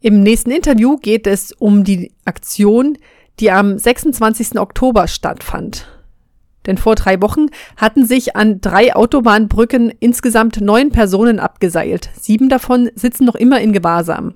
Im nächsten Interview geht es um die Aktion, die am 26. Oktober stattfand. Denn vor drei Wochen hatten sich an drei Autobahnbrücken insgesamt neun Personen abgeseilt. Sieben davon sitzen noch immer in Gewahrsam.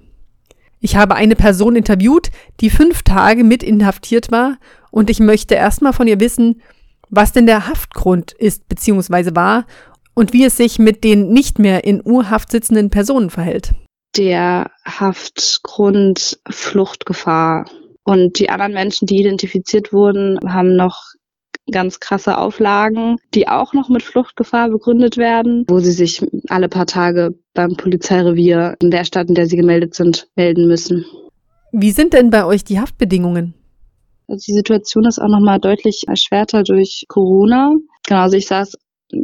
Ich habe eine Person interviewt, die fünf Tage mit inhaftiert war und ich möchte erstmal von ihr wissen, was denn der Haftgrund ist bzw. war und wie es sich mit den nicht mehr in Urhaft sitzenden Personen verhält. Der Haftgrund Fluchtgefahr. Und die anderen Menschen, die identifiziert wurden, haben noch ganz krasse Auflagen, die auch noch mit Fluchtgefahr begründet werden, wo sie sich alle paar Tage beim Polizeirevier in der Stadt, in der sie gemeldet sind, melden müssen. Wie sind denn bei euch die Haftbedingungen? Also die Situation ist auch nochmal deutlich erschwerter durch Corona. Genau, also ich saß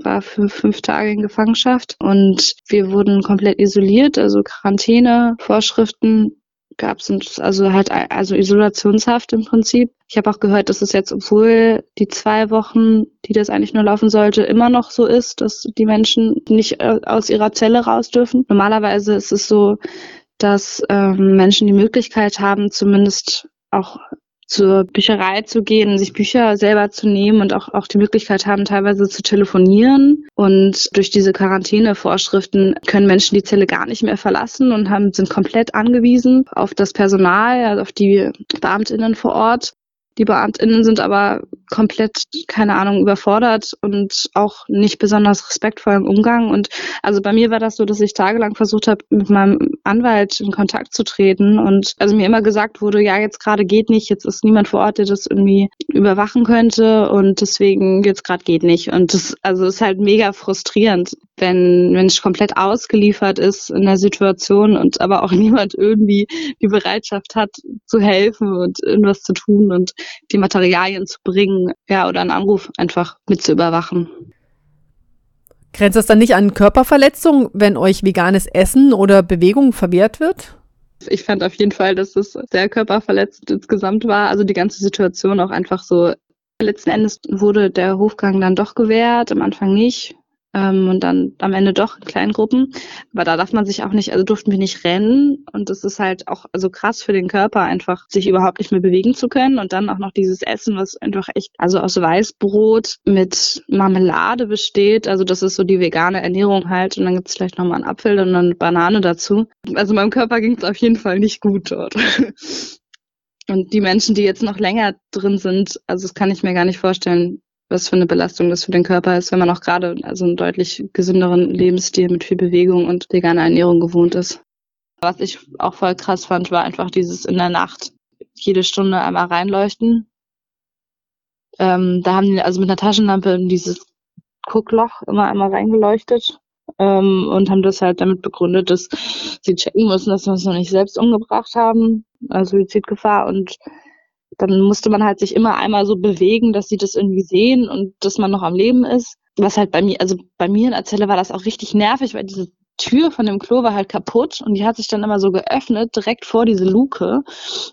war für fünf Tage in Gefangenschaft und wir wurden komplett isoliert, also Quarantäne, Vorschriften gab es also halt also Isolationshaft im Prinzip. Ich habe auch gehört, dass es jetzt, obwohl die zwei Wochen, die das eigentlich nur laufen sollte, immer noch so ist, dass die Menschen nicht äh, aus ihrer Zelle raus dürfen. Normalerweise ist es so, dass ähm, Menschen die Möglichkeit haben, zumindest auch zur Bücherei zu gehen, sich Bücher selber zu nehmen und auch, auch die Möglichkeit haben, teilweise zu telefonieren. Und durch diese Quarantänevorschriften können Menschen die Zelle gar nicht mehr verlassen und haben, sind komplett angewiesen auf das Personal, also auf die Beamtinnen vor Ort. Die BeamtInnen sind aber komplett, keine Ahnung, überfordert und auch nicht besonders respektvoll im Umgang. Und also bei mir war das so, dass ich tagelang versucht habe, mit meinem Anwalt in Kontakt zu treten und also mir immer gesagt wurde, ja, jetzt gerade geht nicht, jetzt ist niemand vor Ort, der das irgendwie überwachen könnte und deswegen jetzt gerade geht nicht. Und das, also ist halt mega frustrierend, wenn Mensch komplett ausgeliefert ist in der Situation und aber auch niemand irgendwie die Bereitschaft hat, zu helfen und irgendwas zu tun und die Materialien zu bringen, ja, oder einen Anruf einfach mit zu überwachen. Grenzt das dann nicht an Körperverletzung, wenn euch veganes Essen oder Bewegung verwehrt wird? Ich fand auf jeden Fall, dass es sehr körperverletzend insgesamt war. Also die ganze Situation auch einfach so. Letzten Endes wurde der Hofgang dann doch gewährt, am Anfang nicht ähm, und dann am Ende doch in kleinen Gruppen. Aber da darf man sich auch nicht, also durften wir nicht rennen und das ist halt auch also krass für den Körper einfach, sich überhaupt nicht mehr bewegen zu können und dann auch noch dieses Essen, was einfach echt, also aus Weißbrot mit Marmelade besteht, also das ist so die vegane Ernährung halt und dann gibt es vielleicht nochmal einen Apfel und eine Banane dazu. Also meinem Körper ging es auf jeden Fall nicht gut dort. Und die Menschen, die jetzt noch länger drin sind, also das kann ich mir gar nicht vorstellen, was für eine Belastung das für den Körper ist, wenn man auch gerade also einen deutlich gesünderen Lebensstil mit viel Bewegung und veganer Ernährung gewohnt ist. Was ich auch voll krass fand, war einfach dieses in der Nacht jede Stunde einmal reinleuchten. Ähm, da haben die also mit einer Taschenlampe in dieses Guckloch immer einmal reingeleuchtet ähm, und haben das halt damit begründet, dass sie checken müssen, dass wir uns noch nicht selbst umgebracht haben, also Suizidgefahr und dann musste man halt sich immer einmal so bewegen, dass sie das irgendwie sehen und dass man noch am Leben ist. Was halt bei mir, also bei mir in der Zelle war das auch richtig nervig, weil diese Tür von dem Klo war halt kaputt und die hat sich dann immer so geöffnet, direkt vor diese Luke.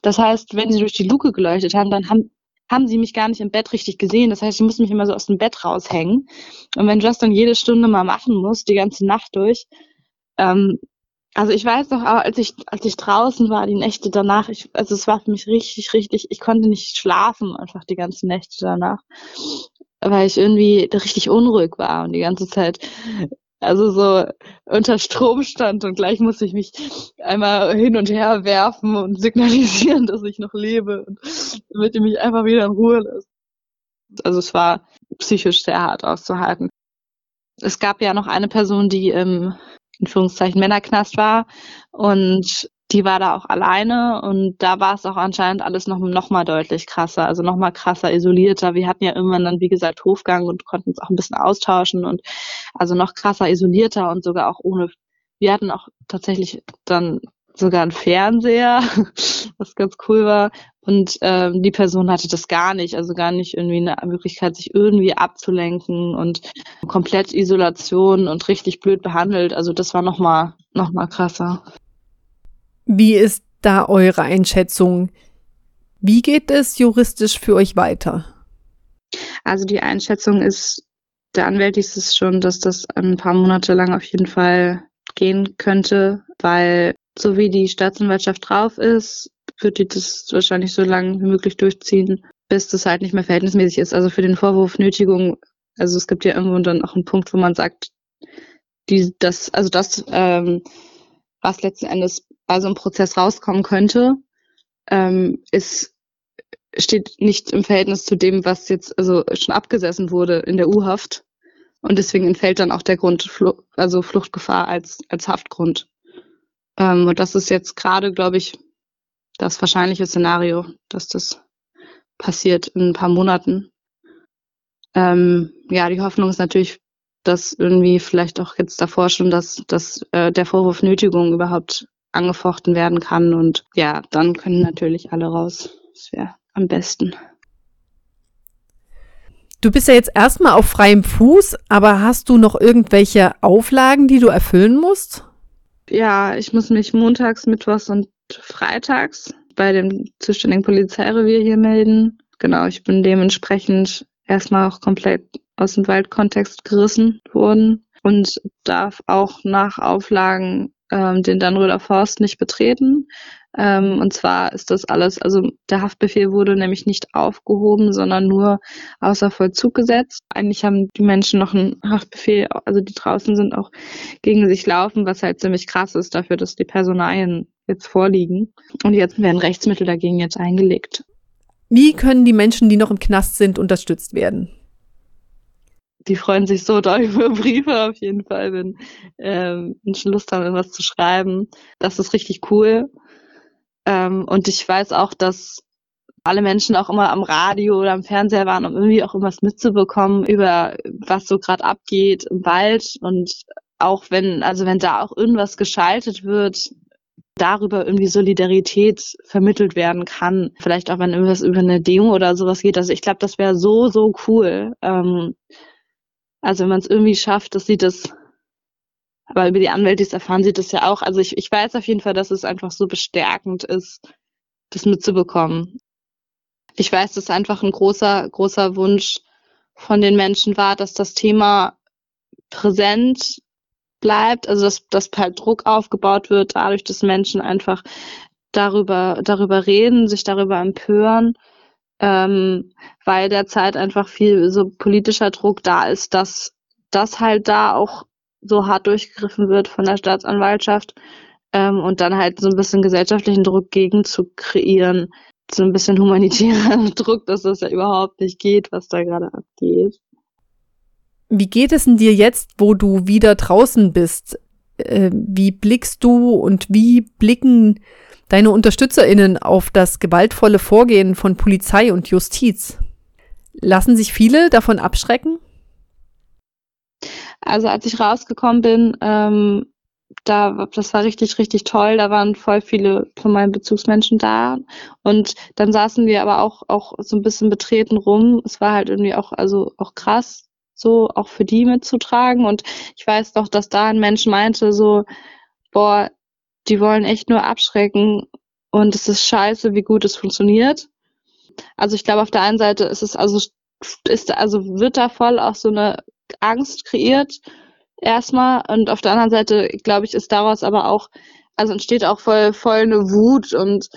Das heißt, wenn sie durch die Luke geleuchtet haben, dann haben, haben sie mich gar nicht im Bett richtig gesehen. Das heißt, ich musste mich immer so aus dem Bett raushängen. Und wenn Just dann jede Stunde mal machen muss, die ganze Nacht durch, ähm, also ich weiß noch, als ich, als ich draußen war, die Nächte danach, ich, also es war für mich richtig, richtig, ich konnte nicht schlafen, einfach die ganzen Nächte danach, weil ich irgendwie richtig unruhig war und die ganze Zeit, also so unter Strom stand und gleich musste ich mich einmal hin und her werfen und signalisieren, dass ich noch lebe und damit ich mich einfach wieder in Ruhe lässt. Also es war psychisch sehr hart auszuhalten. Es gab ja noch eine Person, die im in Führungszeichen Männerknast war und die war da auch alleine und da war es auch anscheinend alles noch, noch mal deutlich krasser, also noch mal krasser isolierter. Wir hatten ja irgendwann dann, wie gesagt, Hofgang und konnten uns auch ein bisschen austauschen und also noch krasser isolierter und sogar auch ohne, wir hatten auch tatsächlich dann sogar einen Fernseher, was ganz cool war. Und ähm, die Person hatte das gar nicht, also gar nicht irgendwie eine Möglichkeit, sich irgendwie abzulenken und komplett Isolation und richtig blöd behandelt. Also das war nochmal noch mal krasser. Wie ist da eure Einschätzung? Wie geht es juristisch für euch weiter? Also die Einschätzung ist, der Anwalt ist es schon, dass das ein paar Monate lang auf jeden Fall gehen könnte, weil so wie die Staatsanwaltschaft drauf ist, wird die das wahrscheinlich so lange wie möglich durchziehen, bis das halt nicht mehr verhältnismäßig ist. Also für den Vorwurf Nötigung, also es gibt ja irgendwo dann auch einen Punkt, wo man sagt, die, das, also das, ähm, was letzten Endes bei so einem Prozess rauskommen könnte, ähm, ist, steht nicht im Verhältnis zu dem, was jetzt also schon abgesessen wurde in der U-Haft. Und deswegen entfällt dann auch der Grund, also Fluchtgefahr als, als Haftgrund. Ähm, und das ist jetzt gerade, glaube ich, das wahrscheinliche Szenario, dass das passiert in ein paar Monaten. Ähm, ja, die Hoffnung ist natürlich, dass irgendwie vielleicht auch jetzt davor schon, dass, dass äh, der Vorwurf Nötigung überhaupt angefochten werden kann. Und ja, dann können natürlich alle raus. Das wäre am besten. Du bist ja jetzt erstmal auf freiem Fuß, aber hast du noch irgendwelche Auflagen, die du erfüllen musst? Ja, ich muss mich montags, mittwochs und freitags bei dem zuständigen Polizeirevier hier melden. Genau, ich bin dementsprechend erstmal auch komplett aus dem Waldkontext gerissen worden und darf auch nach Auflagen ähm, den Dannröder Forst nicht betreten. Ähm, und zwar ist das alles, also der Haftbefehl wurde nämlich nicht aufgehoben, sondern nur außer Vollzug gesetzt. Eigentlich haben die Menschen noch einen Haftbefehl, also die draußen sind auch gegen sich laufen, was halt ziemlich krass ist dafür, dass die Personalien jetzt vorliegen. Und jetzt werden Rechtsmittel dagegen jetzt eingelegt. Wie können die Menschen, die noch im Knast sind, unterstützt werden? die freuen sich so doll über Briefe auf jeden Fall, wenn ähm, Menschen Lust haben, irgendwas zu schreiben. Das ist richtig cool. Ähm, und ich weiß auch, dass alle Menschen auch immer am Radio oder am Fernseher waren, um irgendwie auch irgendwas mitzubekommen über was so gerade abgeht im Wald und auch wenn, also wenn da auch irgendwas geschaltet wird, darüber irgendwie Solidarität vermittelt werden kann. Vielleicht auch wenn irgendwas über eine Demo oder sowas geht. Also ich glaube, das wäre so, so cool. Ähm, also wenn man es irgendwie schafft, dass sie das aber über die Anwälte erfahren sie das ja auch. Also ich, ich weiß auf jeden Fall, dass es einfach so bestärkend ist, das mitzubekommen. Ich weiß, dass einfach ein großer, großer Wunsch von den Menschen war, dass das Thema präsent bleibt, also dass, dass halt Druck aufgebaut wird, dadurch, dass Menschen einfach darüber, darüber reden, sich darüber empören, ähm, weil derzeit einfach viel so politischer Druck da ist, dass das halt da auch so hart durchgegriffen wird von der Staatsanwaltschaft ähm, und dann halt so ein bisschen gesellschaftlichen Druck gegen zu kreieren. So ein bisschen humanitärer Druck, dass das ja überhaupt nicht geht, was da gerade abgeht. Wie geht es denn dir jetzt, wo du wieder draußen bist? Äh, wie blickst du und wie blicken deine UnterstützerInnen auf das gewaltvolle Vorgehen von Polizei und Justiz? Lassen sich viele davon abschrecken? Also als ich rausgekommen bin, ähm, da, das war richtig, richtig toll. Da waren voll viele von meinen Bezugsmenschen da. Und dann saßen wir aber auch, auch so ein bisschen betreten rum. Es war halt irgendwie auch, also auch krass, so auch für die mitzutragen. Und ich weiß doch, dass da ein Mensch meinte, so, boah, die wollen echt nur abschrecken. Und es ist scheiße, wie gut es funktioniert. Also ich glaube, auf der einen Seite ist es also, ist, also wird da voll auch so eine Angst kreiert erstmal. Und auf der anderen Seite glaube ich ist daraus aber auch also entsteht auch voll voll eine Wut und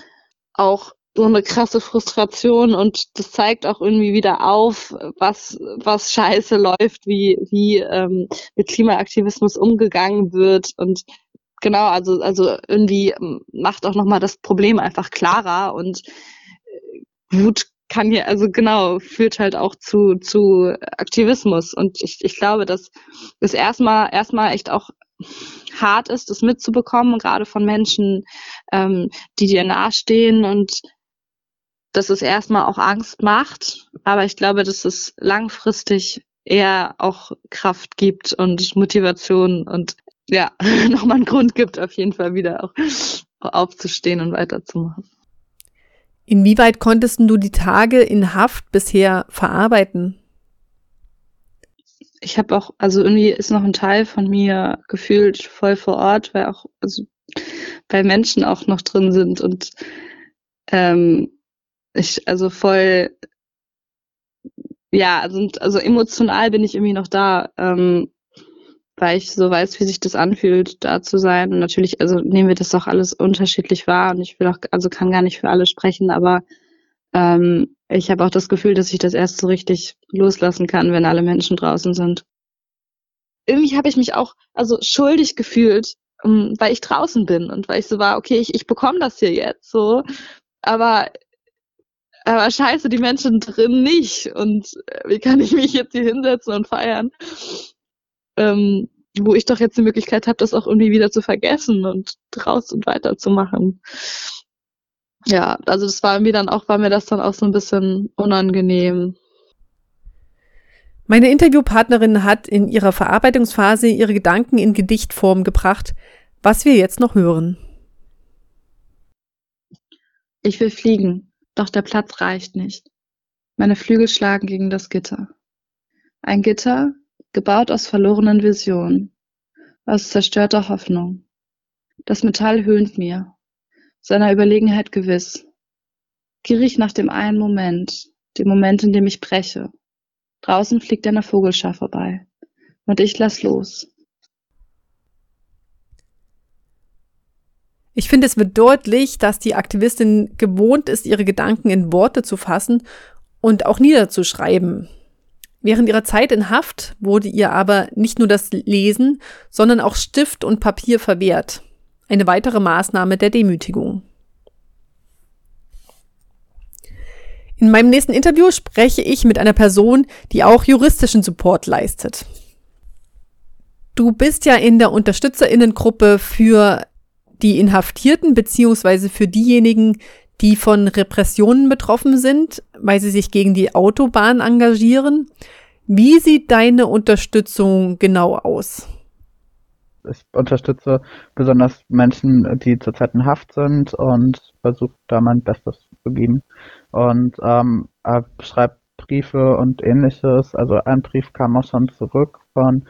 auch so eine krasse Frustration. Und das zeigt auch irgendwie wieder auf, was was scheiße läuft, wie wie ähm, mit Klimaaktivismus umgegangen wird. Und genau also also irgendwie macht auch noch mal das Problem einfach klarer. Und äh, Wut kann hier, also genau, führt halt auch zu, zu Aktivismus. Und ich, ich glaube, dass es erstmal, erstmal echt auch hart ist, das mitzubekommen, gerade von Menschen, ähm, die dir nahestehen und dass es erstmal auch Angst macht. Aber ich glaube, dass es langfristig eher auch Kraft gibt und Motivation und ja, nochmal einen Grund gibt, auf jeden Fall wieder auch aufzustehen und weiterzumachen. Inwieweit konntest du die Tage in Haft bisher verarbeiten? Ich habe auch, also irgendwie ist noch ein Teil von mir gefühlt voll vor Ort, weil auch, also weil Menschen auch noch drin sind und ähm, ich, also voll, ja, also, also emotional bin ich irgendwie noch da. Ähm, weil ich so weiß, wie sich das anfühlt, da zu sein. Und natürlich, also nehmen wir das auch alles unterschiedlich wahr und ich will auch, also kann gar nicht für alle sprechen, aber ähm, ich habe auch das Gefühl, dass ich das erst so richtig loslassen kann, wenn alle Menschen draußen sind. Irgendwie habe ich mich auch also schuldig gefühlt, um, weil ich draußen bin und weil ich so war, okay, ich, ich bekomme das hier jetzt so, aber aber scheiße, die Menschen drin nicht. Und äh, wie kann ich mich jetzt hier hinsetzen und feiern? Ähm, wo ich doch jetzt die Möglichkeit habe, das auch irgendwie wieder zu vergessen und draus und weiterzumachen. Ja, also das war mir dann auch, war mir das dann auch so ein bisschen unangenehm. Meine Interviewpartnerin hat in ihrer Verarbeitungsphase ihre Gedanken in Gedichtform gebracht, was wir jetzt noch hören. Ich will fliegen, doch der Platz reicht nicht. Meine Flügel schlagen gegen das Gitter. Ein Gitter, gebaut aus verlorenen Visionen, aus zerstörter Hoffnung. Das Metall höhnt mir, seiner Überlegenheit gewiss, gierig nach dem einen Moment, dem Moment, in dem ich breche. Draußen fliegt eine Vogelschar vorbei, und ich lass los. Ich finde, es wird deutlich, dass die Aktivistin gewohnt ist, ihre Gedanken in Worte zu fassen und auch niederzuschreiben. Während ihrer Zeit in Haft wurde ihr aber nicht nur das Lesen, sondern auch Stift und Papier verwehrt. Eine weitere Maßnahme der Demütigung. In meinem nächsten Interview spreche ich mit einer Person, die auch juristischen Support leistet. Du bist ja in der Unterstützerinnengruppe für die Inhaftierten beziehungsweise für diejenigen, die von Repressionen betroffen sind, weil sie sich gegen die Autobahn engagieren. Wie sieht deine Unterstützung genau aus? Ich unterstütze besonders Menschen, die zurzeit in Haft sind und versuche da mein Bestes zu geben. Und ähm, schreibe Briefe und ähnliches. Also ein Brief kam auch schon zurück von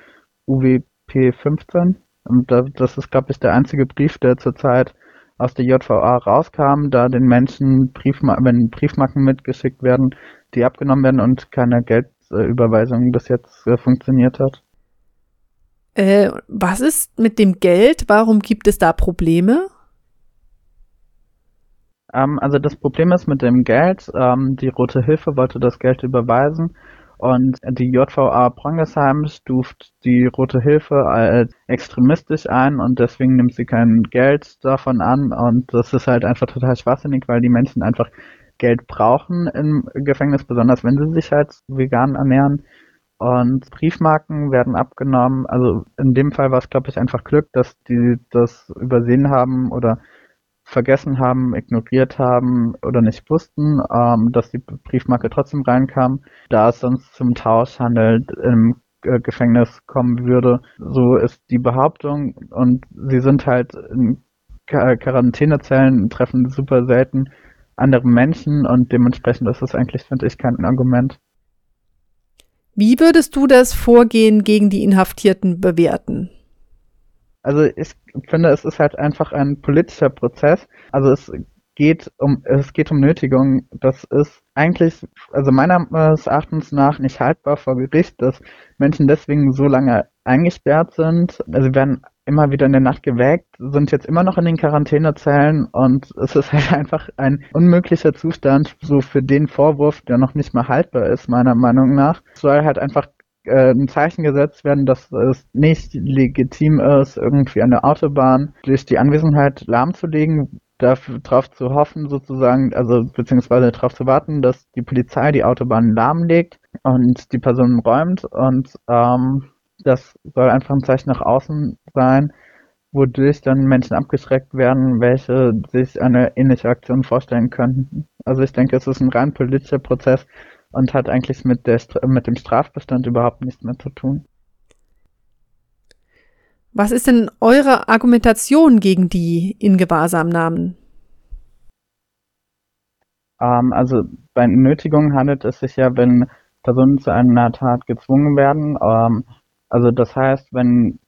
UWP 15. Und das ist, glaube ich, der einzige Brief, der zurzeit aus der JVA rauskam, da den Menschen Briefma wenn Briefmarken mitgeschickt werden, die abgenommen werden und keine Geldüberweisung bis jetzt äh, funktioniert hat. Äh, was ist mit dem Geld? Warum gibt es da Probleme? Ähm, also das Problem ist mit dem Geld, ähm, die Rote Hilfe wollte das Geld überweisen und die JVA Prongesheim stuft die Rote Hilfe als extremistisch ein und deswegen nimmt sie kein Geld davon an und das ist halt einfach total schwachsinnig, weil die Menschen einfach Geld brauchen im Gefängnis, besonders wenn sie sich halt vegan ernähren. Und Briefmarken werden abgenommen. Also in dem Fall war es, glaube ich, einfach Glück, dass die das übersehen haben oder vergessen haben, ignoriert haben oder nicht wussten, ähm, dass die Briefmarke trotzdem reinkam, da es sonst zum Tauschhandel im äh, Gefängnis kommen würde. So ist die Behauptung und sie sind halt in Quarantänezellen, treffen super selten andere Menschen und dementsprechend ist das eigentlich, finde ich, kein Argument. Wie würdest du das Vorgehen gegen die Inhaftierten bewerten? Also ich finde, es ist halt einfach ein politischer Prozess. Also es geht um es geht um Nötigung. Das ist eigentlich, also meines Erachtens nach nicht haltbar vor Gericht, dass Menschen deswegen so lange eingesperrt sind. Also sie werden immer wieder in der Nacht geweckt, sind jetzt immer noch in den Quarantänezellen und es ist halt einfach ein unmöglicher Zustand, so für den Vorwurf, der noch nicht mal haltbar ist, meiner Meinung nach. Es soll halt einfach äh, ein Zeichen gesetzt werden, dass es nicht legitim ist, irgendwie eine Autobahn durch die Anwesenheit lahmzulegen, darauf zu hoffen, sozusagen, also beziehungsweise darauf zu warten, dass die Polizei die Autobahn lahmlegt und die Personen räumt und ähm, das soll einfach ein Zeichen nach außen sein, wodurch dann Menschen abgeschreckt werden, welche sich eine ähnliche Aktion vorstellen könnten. Also ich denke, es ist ein rein politischer Prozess, und hat eigentlich mit, der, mit dem Strafbestand überhaupt nichts mehr zu tun. Was ist denn eure Argumentation gegen die in Gewahrsam nahmen? Ähm, also bei Nötigung handelt es sich ja, wenn Personen zu einer Tat gezwungen werden. Ähm, also das heißt, wenn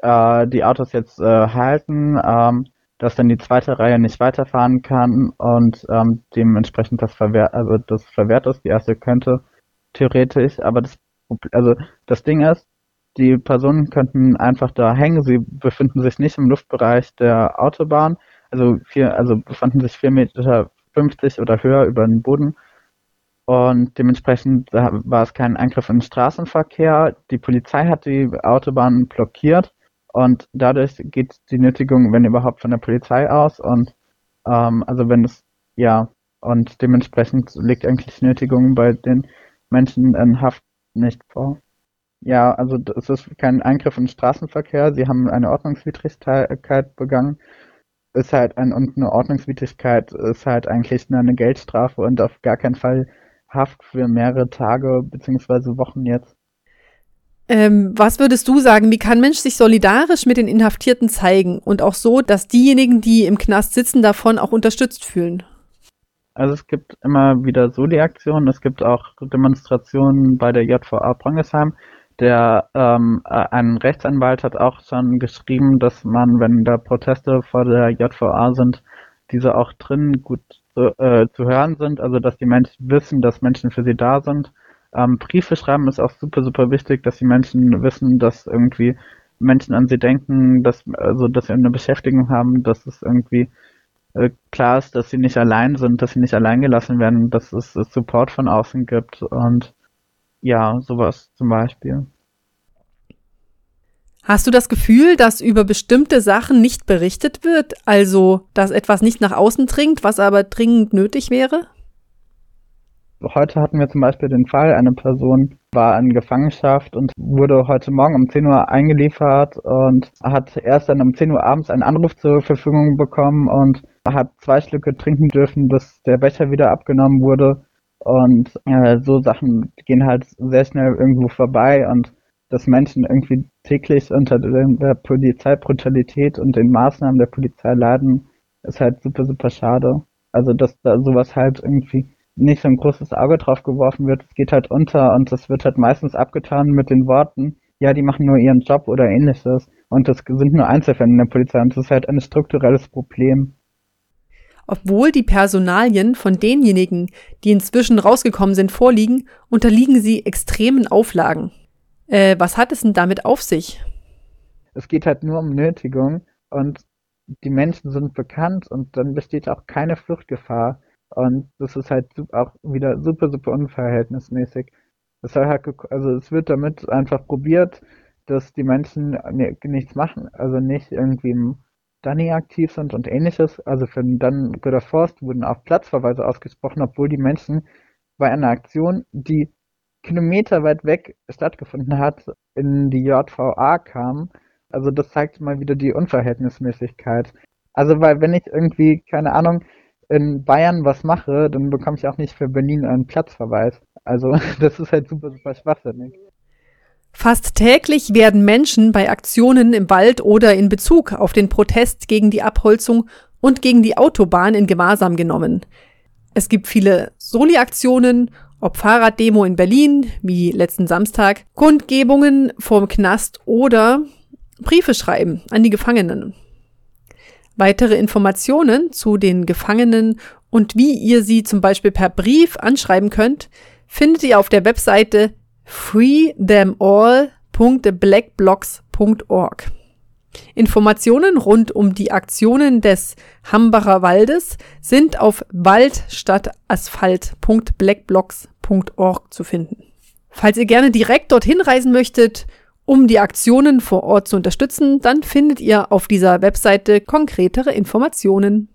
äh, die Autos jetzt äh, halten, ähm, dass dann die zweite Reihe nicht weiterfahren kann und ähm, dementsprechend das verwehrt, also das verwehrt ist. Die erste könnte theoretisch, aber das also das Ding ist, die Personen könnten einfach da hängen. Sie befinden sich nicht im Luftbereich der Autobahn, also vier, also befanden sich vier Meter 50 oder höher über den Boden. Und dementsprechend war es kein Eingriff in den Straßenverkehr. Die Polizei hat die Autobahn blockiert und dadurch geht die Nötigung, wenn überhaupt, von der Polizei aus. Und ähm, also wenn es, ja, und dementsprechend liegt eigentlich Nötigung bei den Menschen in Haft nicht vor. Ja, also es ist kein Eingriff in den Straßenverkehr. Sie haben eine Ordnungswidrigkeit begangen. Ist halt ein, und eine Ordnungswidrigkeit ist halt eigentlich nur eine Geldstrafe und auf gar keinen Fall Haft für mehrere Tage beziehungsweise Wochen jetzt. Ähm, was würdest du sagen, wie kann Mensch sich solidarisch mit den Inhaftierten zeigen und auch so, dass diejenigen, die im Knast sitzen, davon auch unterstützt fühlen? Also es gibt immer wieder Soli-Aktionen, es gibt auch Demonstrationen bei der JVA Prongesheim. Der ähm, äh, ein Rechtsanwalt hat auch schon geschrieben, dass man, wenn da Proteste vor der JVA sind, diese auch drin gut äh, zu hören sind, also dass die Menschen wissen, dass Menschen für sie da sind ähm, Briefe schreiben ist auch super, super wichtig, dass die Menschen wissen, dass irgendwie Menschen an sie denken, dass, also, dass sie eine Beschäftigung haben, dass es irgendwie äh, klar ist, dass sie nicht allein sind, dass sie nicht allein gelassen werden, dass es, es Support von außen gibt und ja, sowas zum Beispiel. Hast du das Gefühl, dass über bestimmte Sachen nicht berichtet wird? Also, dass etwas nicht nach außen dringt, was aber dringend nötig wäre? Heute hatten wir zum Beispiel den Fall, eine Person war in Gefangenschaft und wurde heute Morgen um 10 Uhr eingeliefert und hat erst dann um 10 Uhr abends einen Anruf zur Verfügung bekommen und hat zwei Schlücke trinken dürfen, bis der Becher wieder abgenommen wurde. Und äh, so Sachen gehen halt sehr schnell irgendwo vorbei und dass Menschen irgendwie täglich unter der Polizeibrutalität und den Maßnahmen der Polizei leiden, ist halt super, super schade. Also dass da sowas halt irgendwie nicht so ein großes Auge drauf geworfen wird. Es geht halt unter und es wird halt meistens abgetan mit den Worten, ja, die machen nur ihren Job oder ähnliches. Und das sind nur Einzelfälle in der Polizei und das ist halt ein strukturelles Problem. Obwohl die Personalien von denjenigen, die inzwischen rausgekommen sind, vorliegen, unterliegen sie extremen Auflagen. Äh, was hat es denn damit auf sich? Es geht halt nur um Nötigung und die Menschen sind bekannt und dann besteht auch keine Fluchtgefahr. Und das ist halt auch wieder super, super unverhältnismäßig. Das halt, also es wird damit einfach probiert, dass die Menschen nichts machen, also nicht irgendwie im Dunny aktiv sind und ähnliches. Also für den Dann Götter Forst wurden auch Platzverweise ausgesprochen, obwohl die Menschen bei einer Aktion, die Kilometer weit weg stattgefunden hat, in die JVA kamen. Also das zeigt mal wieder die Unverhältnismäßigkeit. Also weil wenn ich irgendwie, keine Ahnung, in Bayern was mache, dann bekomme ich auch nicht für Berlin einen Platzverweis. Also das ist halt super, super schwachsinnig. Fast täglich werden Menschen bei Aktionen im Wald oder in Bezug auf den Protest gegen die Abholzung und gegen die Autobahn in Gewahrsam genommen. Es gibt viele Soli-Aktionen, ob Fahrraddemo in Berlin, wie letzten Samstag, Kundgebungen vorm Knast oder Briefe schreiben an die Gefangenen. Weitere Informationen zu den Gefangenen und wie ihr sie zum Beispiel per Brief anschreiben könnt, findet ihr auf der Webseite freethemall.blackblocks.org. Informationen rund um die Aktionen des Hambacher Waldes sind auf waldstadtasphalt.blackblocks.org zu finden. Falls ihr gerne direkt dorthin reisen möchtet, um die Aktionen vor Ort zu unterstützen, dann findet ihr auf dieser Webseite konkretere Informationen.